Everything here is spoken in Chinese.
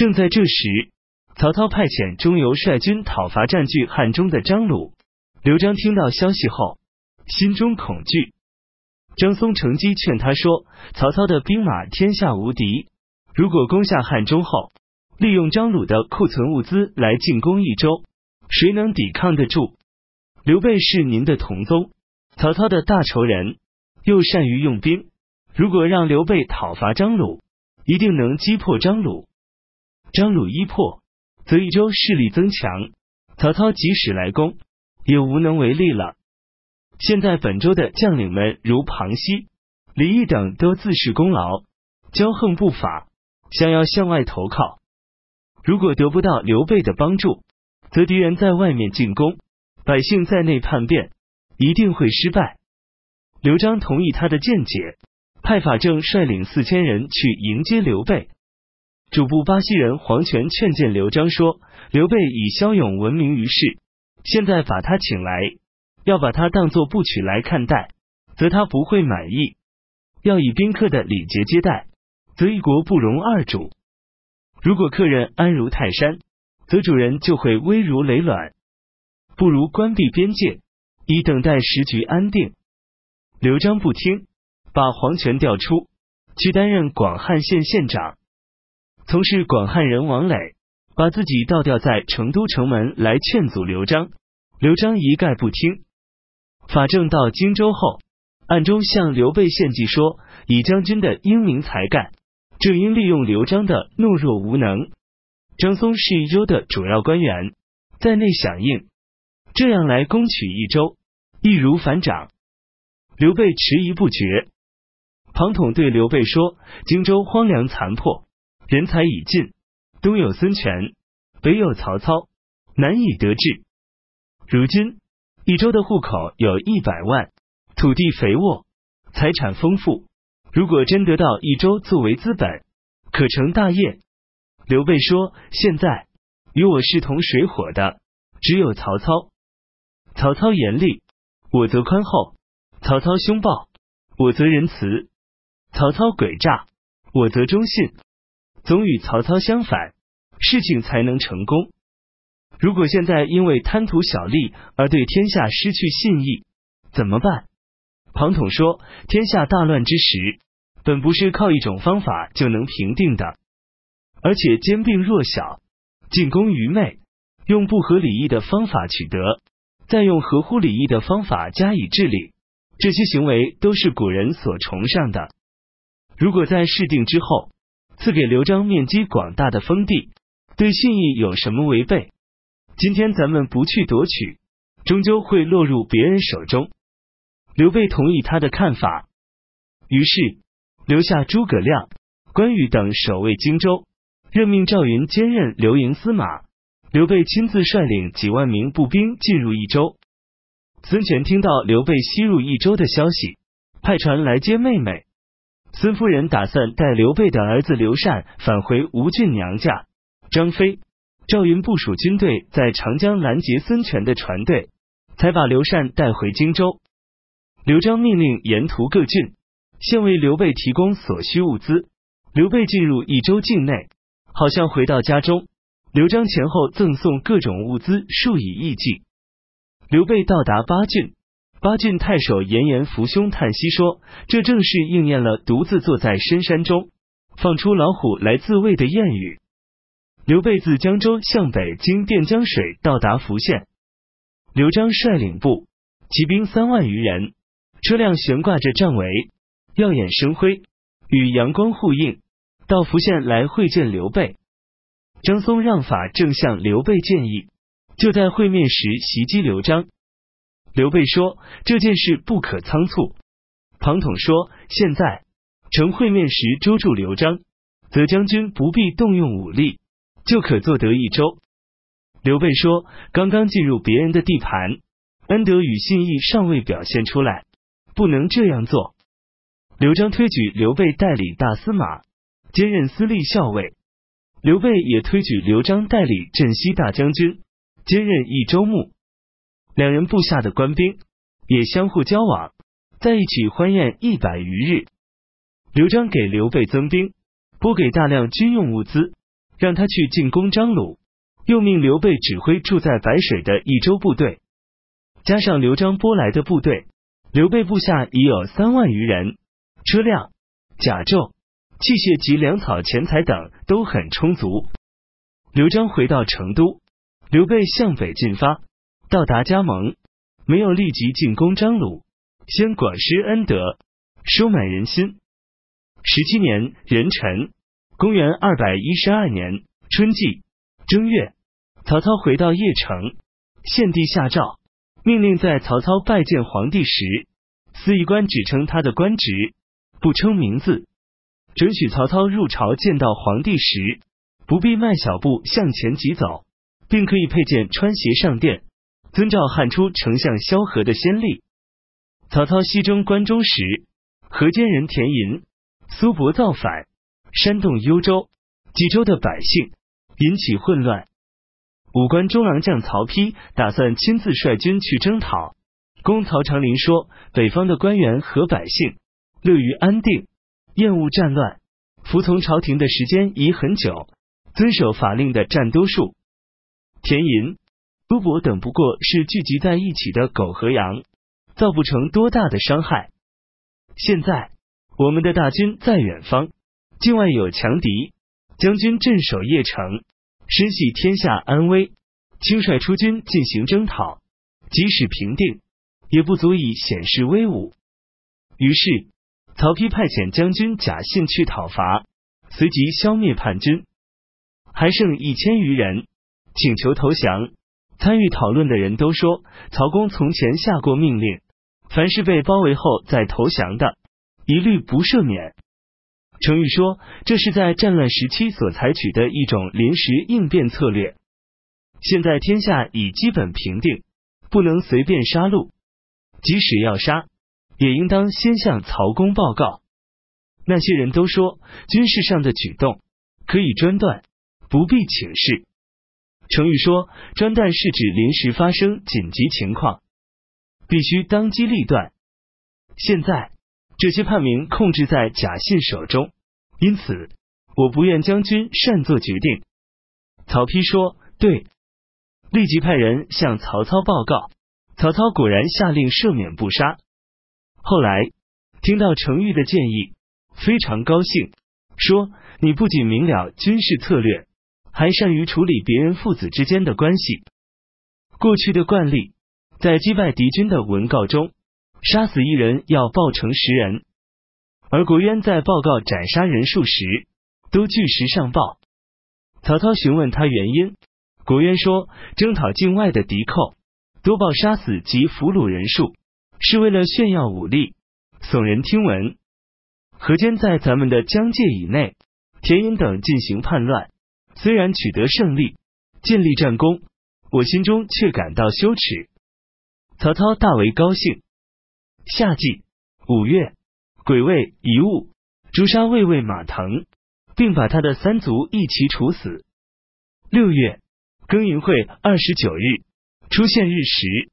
正在这时，曹操派遣中游率军讨伐占据汉中的张鲁。刘璋听到消息后，心中恐惧。张松乘机劝他说：“曹操的兵马天下无敌，如果攻下汉中后，利用张鲁的库存物资来进攻益州，谁能抵抗得住？刘备是您的同宗，曹操的大仇人，又善于用兵。如果让刘备讨伐张鲁，一定能击破张鲁。张鲁一破，则益州势力增强，曹操即使来攻，也无能为力了。现在本州的将领们如庞熙、李毅等都自恃功劳，骄横不法，想要向外投靠。如果得不到刘备的帮助，则敌人在外面进攻，百姓在内叛变，一定会失败。刘璋同意他的见解，派法正率领四千人去迎接刘备。主簿巴西人黄权劝谏刘璋说：“刘备以骁勇闻名于世，现在把他请来，要把他当作部曲来看待，则他不会满意；要以宾客的礼节接待，则一国不容二主。”如果客人安如泰山，则主人就会危如累卵。不如关闭边界，以等待时局安定。刘璋不听，把黄权调出去担任广汉县县长，从事广汉人王磊，把自己倒吊在成都城门来劝阻刘璋。刘璋一概不听。法正到荆州后，暗中向刘备献计说：以将军的英明才干。正应利用刘璋的懦弱无能，张松是益州的主要官员，在内响应，这样来攻取益州，易如反掌。刘备迟疑不决。庞统对刘备说：“荆州荒凉残破，人才已尽，东有孙权，北有曹操，难以得志。如今益州的户口有一百万，土地肥沃，财产丰富。”如果真得到益州作为资本，可成大业。刘备说：“现在与我势同水火的只有曹操。曹操严厉，我则宽厚；曹操凶暴，我则仁慈；曹操诡诈，我则忠信。总与曹操相反，事情才能成功。如果现在因为贪图小利而对天下失去信义，怎么办？”庞统说：“天下大乱之时，本不是靠一种方法就能平定的，而且兼并弱小，进攻愚昧，用不合礼义的方法取得，再用合乎礼义的方法加以治理，这些行为都是古人所崇尚的。如果在事定之后赐给刘璋面积广大的封地，对信义有什么违背？今天咱们不去夺取，终究会落入别人手中。”刘备同意他的看法，于是留下诸葛亮、关羽等守卫荆州，任命赵云兼任刘营司马。刘备亲自率领几万名步兵进入益州。孙权听到刘备西入益州的消息，派船来接妹妹。孙夫人打算带刘备的儿子刘禅返回吴郡娘家。张飞、赵云部署军队在长江拦截孙权的船队，才把刘禅带回荆州。刘璋命令沿途各郡先为刘备提供所需物资。刘备进入益州境内，好像回到家中。刘璋前后赠送各种物资数以亿计。刘备到达巴郡，巴郡太守严颜扶兄叹息说：“这正是应验了‘独自坐在深山中，放出老虎来自卫’的谚语。”刘备自江州向北经垫江水到达福县。刘璋率领部骑兵三万余人。车辆悬挂着战围，耀眼生辉，与阳光互映。到福县来会见刘备，张松让法正向刘备建议，就在会面时袭击刘璋。刘备说这件事不可仓促。庞统说现在乘会面时捉住刘璋，则将军不必动用武力，就可坐得益州。刘备说刚刚进入别人的地盘，恩德与信义尚未表现出来。不能这样做。刘璋推举刘备代理大司马，兼任司隶校尉。刘备也推举刘璋代理镇西大将军，兼任益州牧。两人部下的官兵也相互交往，在一起欢宴一百余日。刘璋给刘备增兵，拨给大量军用物资，让他去进攻张鲁，又命刘备指挥住在白水的益州部队，加上刘璋拨来的部队，刘备部下已有三万余人，车辆、甲胄、器械及粮草、钱财等都很充足。刘璋回到成都，刘备向北进发，到达加盟，没有立即进攻张鲁，先广施恩德，收买人心。十七年壬辰，公元二百一十二年春季正月，曹操回到邺城，献帝下诏，命令在曹操拜见皇帝时，司仪官只称他的官职，不称名字；准许曹操入朝见到皇帝时，不必迈小步向前疾走，并可以佩剑穿鞋上殿，遵照汉初丞相萧何的先例。曹操西征关中时，河间人田寅。苏伯造反，煽动幽州、冀州的百姓，引起混乱。武关中郎将曹丕打算亲自率军去征讨。公曹长林说：“北方的官员和百姓乐于安定，厌恶战乱，服从朝廷的时间已很久，遵守法令的占多数。田寅、苏伯等不过是聚集在一起的狗和羊，造不成多大的伤害。现在。”我们的大军在远方，境外有强敌，将军镇守邺城，深系天下安危，轻率出军进行征讨，即使平定，也不足以显示威武。于是，曹丕派遣将军贾信去讨伐，随即消灭叛军，还剩一千余人，请求投降。参与讨论的人都说，曹公从前下过命令，凡是被包围后再投降的。一律不赦免。程昱说，这是在战乱时期所采取的一种临时应变策略。现在天下已基本平定，不能随便杀戮。即使要杀，也应当先向曹公报告。那些人都说，军事上的举动可以专断，不必请示。程昱说，专断是指临时发生紧急情况，必须当机立断。现在。这些叛民控制在贾信手中，因此我不愿将军擅作决定。曹丕说：“对。”立即派人向曹操报告。曹操果然下令赦免不杀。后来听到程昱的建议，非常高兴，说：“你不仅明了军事策略，还善于处理别人父子之间的关系。过去的惯例，在击败敌军的文告中。”杀死一人要报成十人，而国渊在报告斩杀人数时，都据实上报。曹操询问他原因，国渊说：征讨境外的敌寇，多报杀死及俘虏人数，是为了炫耀武力，耸人听闻。河间在咱们的疆界以内，田隐等进行叛乱，虽然取得胜利，建立战功，我心中却感到羞耻。曹操大为高兴。夏季五月，癸未遗物诛杀卫尉马腾，并把他的三族一齐处死。六月庚寅会二十九日，出现日食。